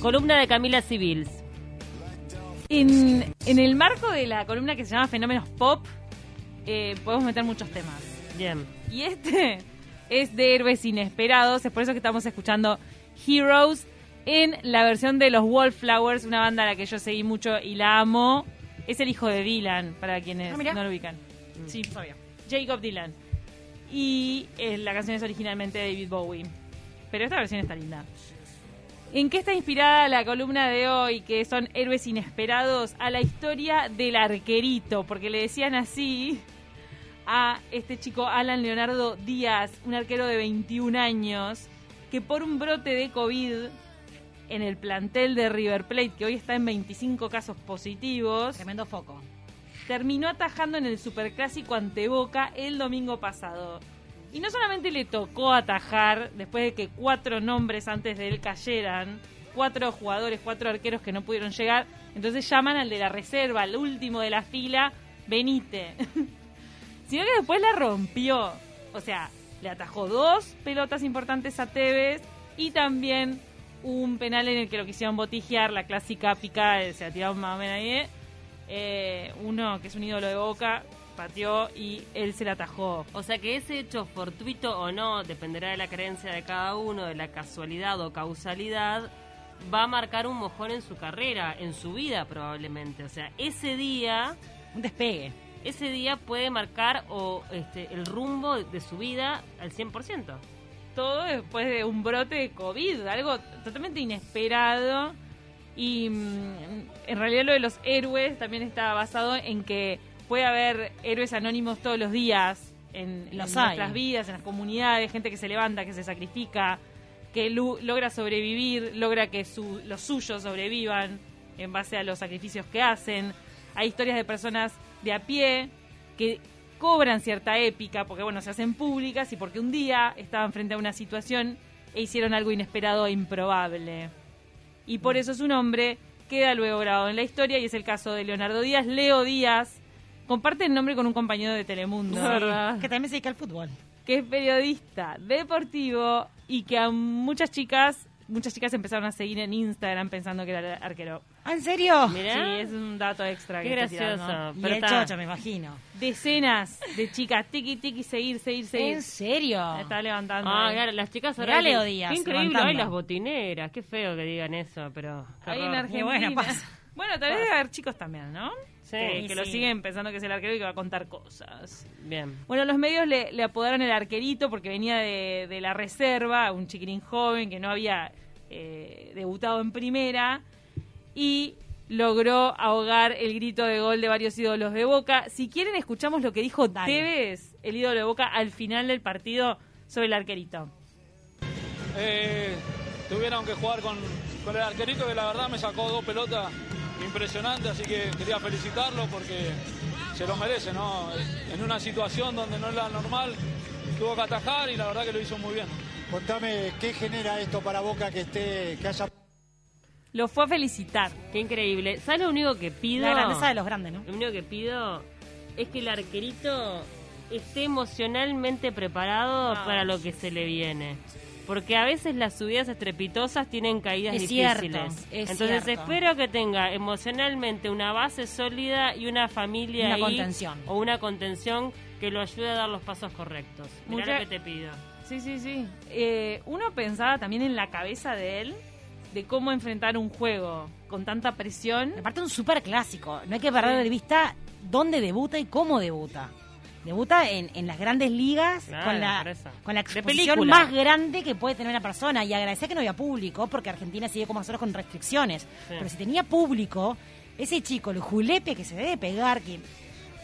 Columna de Camila Civils. En, en el marco de la columna que se llama Fenómenos Pop, eh, podemos meter muchos temas. Bien. Y este es de Héroes Inesperados, es por eso que estamos escuchando Heroes en la versión de los Wallflowers, una banda a la que yo seguí mucho y la amo. Es el hijo de Dylan, para quienes Ah, no lo ubican. Sí, sabía. Jacob Dylan. Y eh, la canción es originalmente de David Bowie. Pero esta versión está linda. ¿En qué está inspirada la columna de hoy, que son héroes inesperados? A la historia del arquerito, porque le decían así a este chico Alan Leonardo Díaz, un arquero de 21 años, que por un brote de COVID en el plantel de River Plate, que hoy está en 25 casos positivos, Tremendo foco. Terminó atajando en el Superclásico ante Boca el domingo pasado. Y no solamente le tocó atajar después de que cuatro nombres antes de él cayeran, cuatro jugadores, cuatro arqueros que no pudieron llegar, entonces llaman al de la reserva, al último de la fila, Benite. Sino que después la rompió. O sea, le atajó dos pelotas importantes a Tevez y también un penal en el que lo quisieron botijear, la clásica picada, se la más o menos ahí. Eh, uno que es un ídolo de boca, pateó y él se la atajó. O sea que ese hecho fortuito o no, dependerá de la creencia de cada uno, de la casualidad o causalidad, va a marcar un mojón en su carrera, en su vida probablemente. O sea, ese día, Un despegue. ese día puede marcar o este, el rumbo de su vida al 100%. todo después de un brote de COVID, algo totalmente inesperado. Y mm, en realidad lo de los héroes también está basado en que puede haber héroes anónimos todos los días en, en nuestras vidas, en las comunidades, gente que se levanta, que se sacrifica, que logra sobrevivir, logra que su- los suyos sobrevivan en base a los sacrificios que hacen. Hay historias de personas de a pie que cobran cierta épica porque, bueno, se hacen públicas y porque un día estaban frente a una situación e hicieron algo inesperado e improbable. Y por eso su nombre queda luego grabado en la historia y es el caso de Leonardo Díaz. Leo Díaz comparte el nombre con un compañero de Telemundo, Que también se dedica al fútbol. que es periodista deportivo y que a muchas chicas, muchas chicas empezaron a seguir en Instagram pensando que era arquero. ¿Ah, en serio? Mirá. Sí, es un dato extra. Qué que gracioso. tirando. Y Pero el está- chocho, me imagino. Decenas de chicas, tiki tiki, seguir, seguir, seguir. ¿En serio? Está levantando. Ah, claro, las chicas ahora... Leo Díaz, Qué increíble, ay, las botineras. Qué feo que digan eso, pero... Ahí en. Argentina. bueno, pasa. Bueno, tal vez debe haber chicos también, ¿no? Sí, que, que lo siguen pensando que es el arquero y que va a contar cosas. Bien. Bueno, los medios le, le apodaron el arquerito porque venía de, de la reserva, un chiquirín joven que no había eh, debutado en primera y logró ahogar el grito de gol de varios ídolos de Boca. Si quieren, escuchamos lo que dijo Dale. Tevez, el ídolo de Boca, al final del partido sobre el arquerito. Eh, tuvieron que jugar con, con el arquerito que la verdad me sacó dos pelotas impresionantes, así que quería felicitarlo porque se lo merece, ¿no? En una situación donde no es la normal, tuvo que atajar y la verdad que lo hizo muy bien. Contame qué genera esto para Boca que esté, que haya Lo fue a felicitar. Qué increíble. ¿Sabes lo único que pido? La grandeza de los grandes, ¿no? Lo único que pido es que el arquerito esté emocionalmente preparado Ah. para lo que se le viene. Porque a veces las subidas estrepitosas tienen caídas Es cierto, difíciles. es Entonces cierto. espero que tenga emocionalmente una base sólida y una familia Una ahí, contención. o una contención que lo ayude a dar los pasos correctos. Mirá Mucha- lo que te pido. Sí, sí, sí. Eh, uno pensaba también en la cabeza de él, de cómo enfrentar un juego con tanta presión. Aparte un súper clásico. No hay que perder de vista dónde debuta y cómo debuta. Debuta en, en las grandes ligas Claro, con la, con la exposición más grande que puede tener una persona. Y agradecer que no había público, porque Argentina sigue como nosotros con restricciones. Pero si tenía público, ese chico, el julepe que se debe pegar, que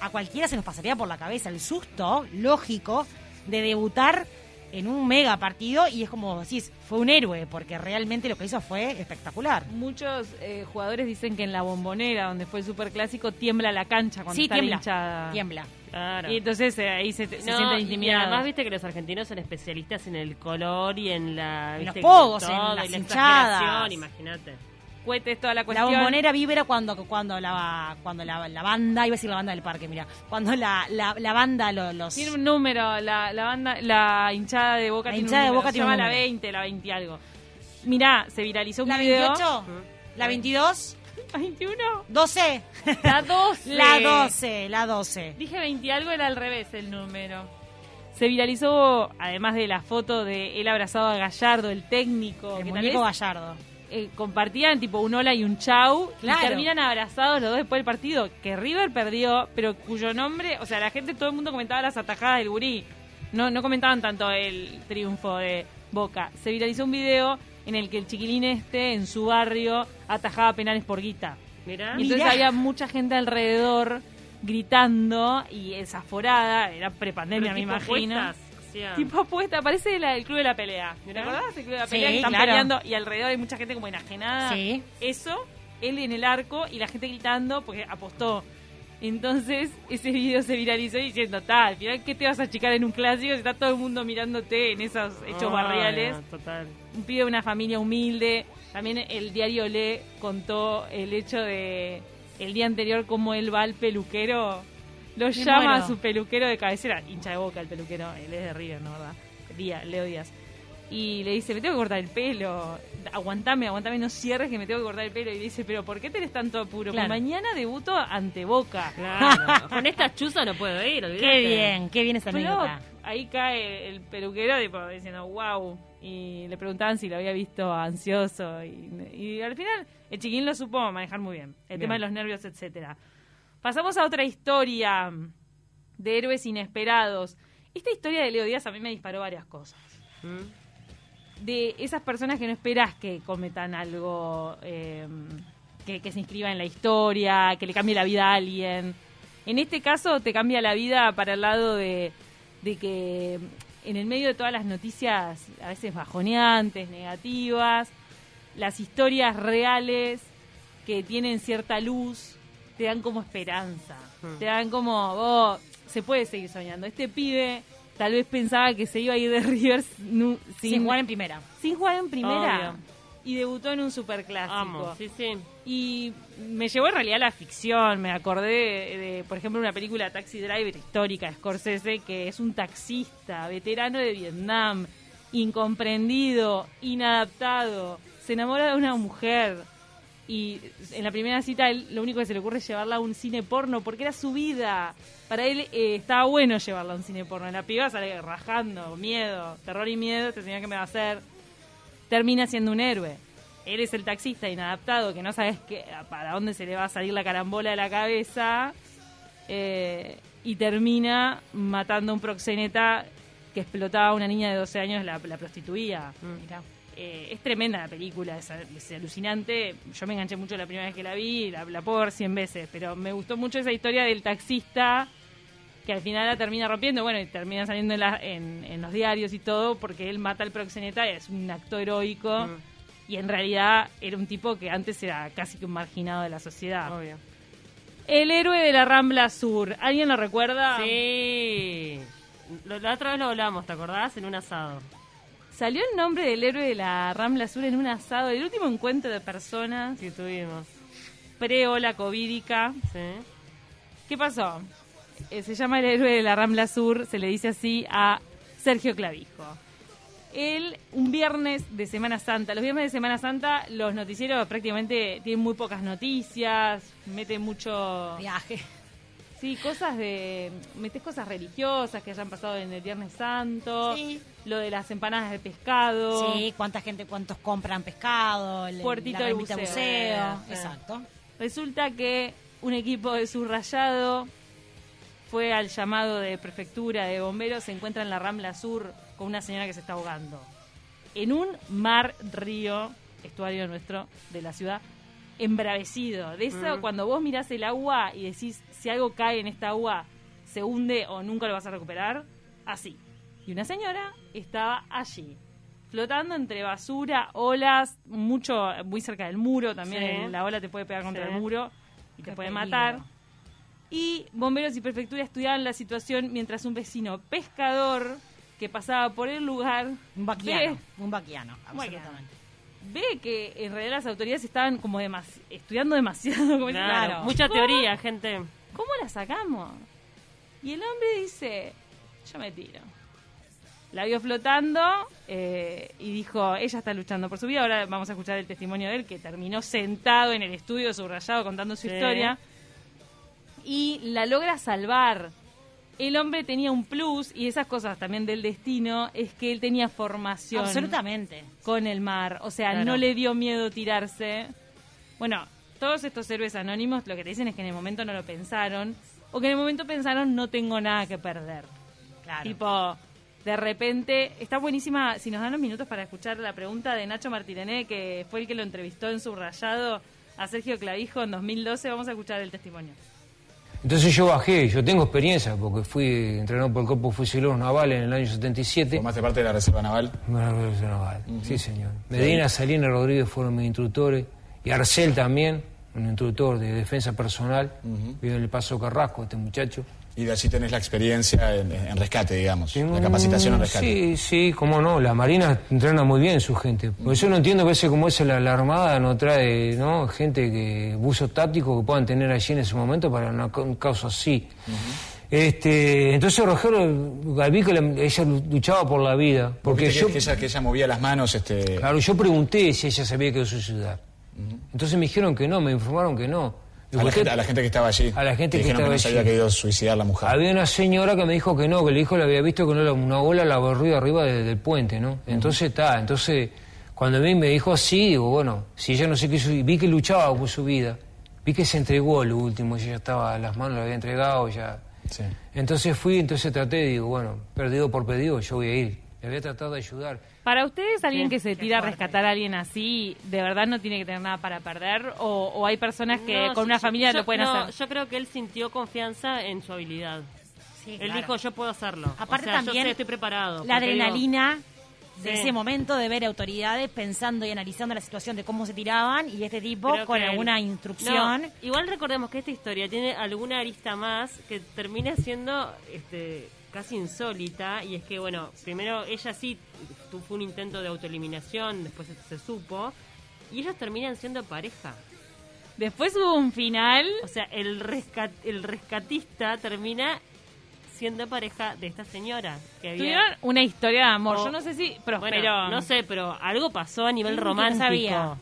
a cualquiera se nos pasaría por la cabeza el susto lógico de debutar en un mega partido y es como decís, fue un héroe, porque realmente lo que hizo fue espectacular. Muchos eh, jugadores dicen que en la bombonera, donde fue el superclásico, tiembla la cancha cuando Sí, está tiembla, hinchada. tiembla. Claro. Y entonces eh, ahí se, se No, sienten y intimidados. además viste que los argentinos son especialistas en el color y en la En los pogos, en y las la hinchadas. exageración, imagínate cohetes, toda la La cuestión. bombonera vibra cuando cuando la cuando la, la banda, iba a decir la banda del parque, mira, cuando la, la, la banda lo- los Tiene un número, la, la banda, la hinchada de Boca La tiene hinchada un de Boca se tiene un llama la número. 20, la 20 y algo. Mirá, se viralizó un la video. 28, la 22, 21, 12, la 12. la 12, la 12. Dije 20 y algo, era al revés el número. Se viralizó, además de la foto de él abrazado a Gallardo, el técnico, El que tal muñeco vez Gallardo. Eh, compartían tipo un hola y un chau Claro. y terminan abrazados los dos después del partido que River perdió pero cuyo nombre o sea la gente todo el mundo comentaba las atajadas del gurí no no comentaban tanto el triunfo de Boca se viralizó un video en el que el chiquilín este en su barrio atajaba penales por guita Mirá. y entonces Mirá. había mucha gente alrededor gritando y desaforada era prepandemia me imagino Tipo apuesta, parece la, el club de la pelea. ¿Te Mirá. acordás del club de la Sí, pelea que están claro. peleando y alrededor hay mucha gente como enajenada? Sí. Eso, él en el arco y la gente gritando porque apostó. Entonces, ese video se viralizó diciendo, tal, al final, ¿qué te vas a achicar en un clásico si está todo el mundo mirándote en esos hechos ah, barriales? Total. Un pibe de una familia humilde. También el diario Le contó el hecho de el día anterior cómo él va al peluquero, lo Me llama muero. a su peluquero de cabecera, hincha de boca el peluquero, él es de River, ¿no verdad? Díaz, Leo Díaz. Y le dice, me tengo que cortar el pelo, aguantame, aguantame, no cierres que me tengo que cortar el pelo. Y le dice, pero ¿por qué tenés tanto apuro? Claro. Porque mañana debuto ante Boca. Claro. Con esta chuza no puedo ir. Qué bien, qué bien esa Pero anécdota. ahí cae el peluquero tipo, diciendo, wow. Y le preguntaban si lo había visto ansioso. Y, y al final, el chiquín lo supo manejar muy bien. El Bien. tema de los nervios, etcétera. Pasamos a otra historia de héroes inesperados. Esta historia de Leo Díaz a mí me disparó varias cosas. ¿Mm? De esas personas que no esperás que cometan algo eh, que, que se inscriba en la historia, que le cambie la vida a alguien. En este caso te cambia la vida para el lado de, de que en el medio de todas las noticias a veces bajoneantes, negativas, las historias reales que tienen cierta luz te dan como esperanza. Hmm. Te dan como, oh, se puede seguir soñando. Este pibe tal vez pensaba que se iba a ir de River Sin jugar en primera. sin jugar en primera. Obvio. Y debutó en un superclásico. Amo, sí, sí. Y me llevó en realidad a la ficción. Me acordé de, de, por ejemplo, una película Taxi Driver histórica de Scorsese, que es un taxista, veterano de Vietnam, incomprendido, inadaptado, se enamora de una mujer. Y en la primera cita él, lo único que se le ocurre es llevarla a un cine porno, porque era su vida. Para él eh, estaba bueno llevarla a un cine porno. La piba sale rajando, miedo, terror y miedo, este señor que me va a hacer termina siendo un héroe. Él es el taxista inadaptado que no sabes qué, para dónde se le va a salir la carambola de la cabeza eh, y termina matando a un proxeneta que explotaba a una niña de 12 años, la, la prostituía. Mirá. Eh, es tremenda la película, es, es alucinante. Yo me enganché mucho la primera vez que la vi, la, la puedo ver 100 veces, pero me gustó mucho esa historia del taxista que al final la termina rompiendo, bueno, y termina saliendo en, la- en- en los diarios y todo, porque él mata al proxeneta, es un acto heroico, Mm. y en realidad era un tipo que antes era casi que un marginado de la sociedad. Obvio. El héroe de la Rambla Sur, ¿alguien lo recuerda? Sí. La otra vez lo hablamos, ¿te acordás? En un asado. Salió el nombre del héroe de la Rambla Sur en un asado, el último encuentro de personas Que tuvimos. pre-ola covídica. Sí. ¿Qué pasó? Eh, se llama el héroe de la Rambla Sur, se le dice así a Sergio Clavijo. Él, un viernes de Semana Santa, los viernes de Semana Santa los noticieros prácticamente tienen muy pocas noticias, meten mucho... Viaje. Sí, cosas de... metes cosas religiosas que hayan pasado en el Viernes Santo, Sí. lo de las empanadas de pescado. Sí, cuánta gente, cuántos compran pescado, el, Puertito la del buceo. buceo. Sí. Exacto. Resulta que un equipo de subrayado fue al llamado de prefectura de bomberos, se encuentra en la Rambla Sur con una señora que se está ahogando. En un mar río, estuario nuestro de la ciudad, embravecido. De eso, Mm. cuando vos mirás el agua y decís, si algo cae en esta agua, se hunde o nunca lo vas a recuperar, así. Y una señora estaba allí, flotando entre basura, olas, mucho, muy cerca del muro, también Sí. la ola te puede pegar contra Sí. el muro y te puede peligro. matar. Y bomberos y prefectura estudiaban la situación mientras un vecino pescador que pasaba por el lugar Un vaquiano. ve- Un vaquiano, absolutamente. Ve que en realidad las autoridades estaban como demasi- estudiando demasiado. Como Claro, mucha ¿cómo- teoría, gente. ¿Cómo la sacamos? Y el hombre dice, yo me tiro. La vio flotando eh, y dijo, ella está luchando por su vida. Ahora vamos a escuchar el testimonio de él, que terminó sentado en el estudio subrayado contando su Sí. historia. Y la logra salvar. El hombre tenía un plus, y esas cosas también del destino, es que él tenía formación Absolutamente. con el mar. O sea, Claro. no le dio miedo tirarse. Bueno, todos estos héroes anónimos lo que te dicen es que en el momento no lo pensaron. O que en el momento pensaron no tengo nada que perder. Claro. Tipo, de repente, está buenísima, si nos dan unos minutos para escuchar la pregunta de Nacho Martirené, que fue el que lo entrevistó en subrayado a Sergio Clavijo en 2012, vamos a escuchar el testimonio. Entonces yo bajé, yo tengo experiencia porque fui entrenado por el Cuerpo Fusileros Navales en el año 77. Formaste parte de la Reserva Naval. La Reserva Naval, Sí, señor. Medina, Salina, Rodríguez fueron mis instructores. Y Arcel también, un instructor de defensa personal. Vive en el Paso Carrasco, este muchacho. Y de allí tenés la experiencia en, en rescate, digamos. La capacitación en Mm, rescate. Sí, sí, cómo no. La Marina entrena muy bien su gente. Por eso no entiendo a veces cómo es la, la Armada no trae ¿no? gente que buzos tácticos que puedan tener allí en ese momento para una, un caso así. este, entonces que la- ella luchaba por la vida. Porque yo, que, ella, que ella movía las manos, este, claro, yo pregunté si ella sabía que iba a suicidar. Entonces me dijeron que no, me informaron que no. A, la gente, a la gente que estaba allí. A la gente Te que dijeron estaba no se había allí. querido suicidar la mujer. Había una señora que me dijo que no, que el hijo le había visto que no una bola la barrió arriba de- del puente, ¿no? Entonces está, entonces cuando a mí me dijo así, digo, bueno, si ella no sé qué, vi que luchaba por su vida, vi que se entregó lo último, ella estaba, las manos la había entregado, ya. Sí. Entonces fui, entonces traté, digo, bueno, perdido por pedido, yo voy a ir. Le voy a tratar de ayudar. Para ustedes, alguien Sí, que se tira a rescatar a alguien así, ¿de verdad no tiene que tener nada para perder? ¿O, o hay personas que No, con una yo- familia yo- lo pueden no, hacer? Yo creo que él sintió confianza en su habilidad. Sí, Él claro. dijo, yo puedo hacerlo. Aparte o sea, también yo sé, estoy preparado. La porque digo, adrenalina de Sí. ese momento de ver autoridades pensando y analizando la situación de cómo se tiraban y este tipo creo con que él- alguna instrucción. No, igual recordemos que esta historia tiene alguna arista más que termina siendo este, casi insólita. Y es que, bueno, primero ella sí tu- fue un intento de autoeliminación, después se, supo. Y ellos terminan siendo pareja. Después hubo un final. O sea, el, rescat, el rescatista termina siendo pareja de esta señora. Que había, Tuvieron una historia de amor. Oh. Yo no sé si prosperó. Bueno, no sé, pero algo pasó a nivel ¿Quién romántico. sabía?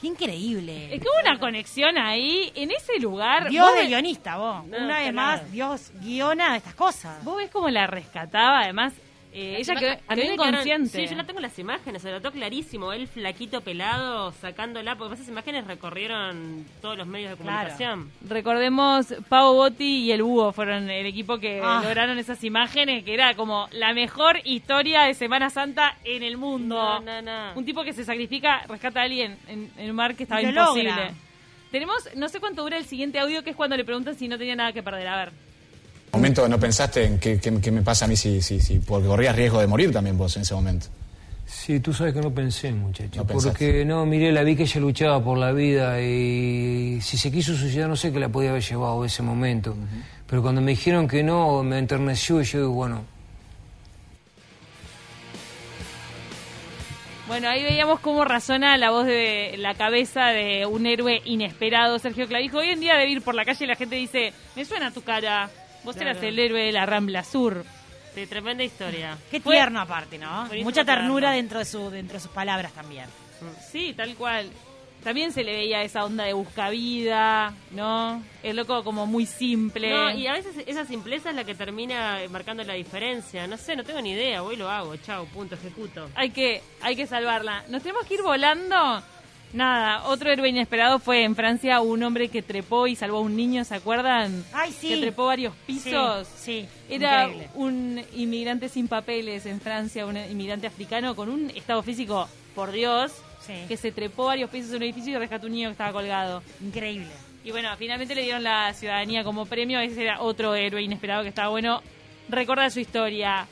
Qué increíble. Es que hubo una conexión ahí, en ese lugar. Dios de ves- guionista, vos. No, Una vez claro. más, Dios guiona estas cosas. Vos ves cómo la rescataba, además. Eh, ella quedó, A mí quedaron- inconsciente. Sí, yo la tengo las imágenes, se lo notó clarísimo. Él flaquito pelado, sacándola, porque esas imágenes recorrieron todos los medios de Claro. comunicación. Recordemos, Pau Botti y el Búho fueron el equipo que Ah. lograron esas imágenes, que era como la mejor historia de Semana Santa en el mundo. No, no, no. Un tipo que se sacrifica, rescata a alguien en, en un mar que estaba Lo imposible. logra. Tenemos, no sé cuánto dura el siguiente audio, que es cuando le preguntan si no tenía nada que perder. A ver. ¿En un momento no pensaste en qué, qué- qué me pasa a mí si, si, si, porque corrías riesgo de morir también vos en ese momento? Sí, tú sabes que no pensé, muchacho. No porque no, miré, la vi que ella luchaba por la vida y si se quiso suicidar, no sé qué la podía haber llevado ese momento. Pero cuando me dijeron que no, me enterneció y yo digo, bueno, Bueno, ahí veíamos cómo razona la voz de la cabeza de un héroe inesperado, Sergio Clavijo. Hoy en día debe ir por la calle y la gente dice, me suena tu cara, vos Claro. eras el héroe de la Rambla Sur. Sí, tremenda historia. Qué Fue- tierno aparte, ¿no? Mucha ternura tierno. dentro de, su, dentro de sus palabras también. Sí, tal cual. También se le veía esa onda de buscavida, ¿no? El loco como muy simple. No, y a veces esa simpleza es la que termina marcando la diferencia. No sé, no tengo ni idea, voy y lo hago, chao, punto, ejecuto. hay que, hay que salvarla. Nos tenemos que ir volando. Nada, otro héroe inesperado fue en Francia un hombre que trepó y salvó a un niño, ¿se acuerdan? Ay, sí. Que trepó varios pisos. Sí, sí, Era increíble. un inmigrante sin papeles en Francia, un inmigrante africano con un estado físico, por Dios, Sí. que se trepó varios pisos en un edificio y rescató un niño que estaba colgado. Increíble. Y bueno, finalmente le dieron la ciudadanía como premio. Ese era otro héroe inesperado que estaba bueno. Recordar su historia.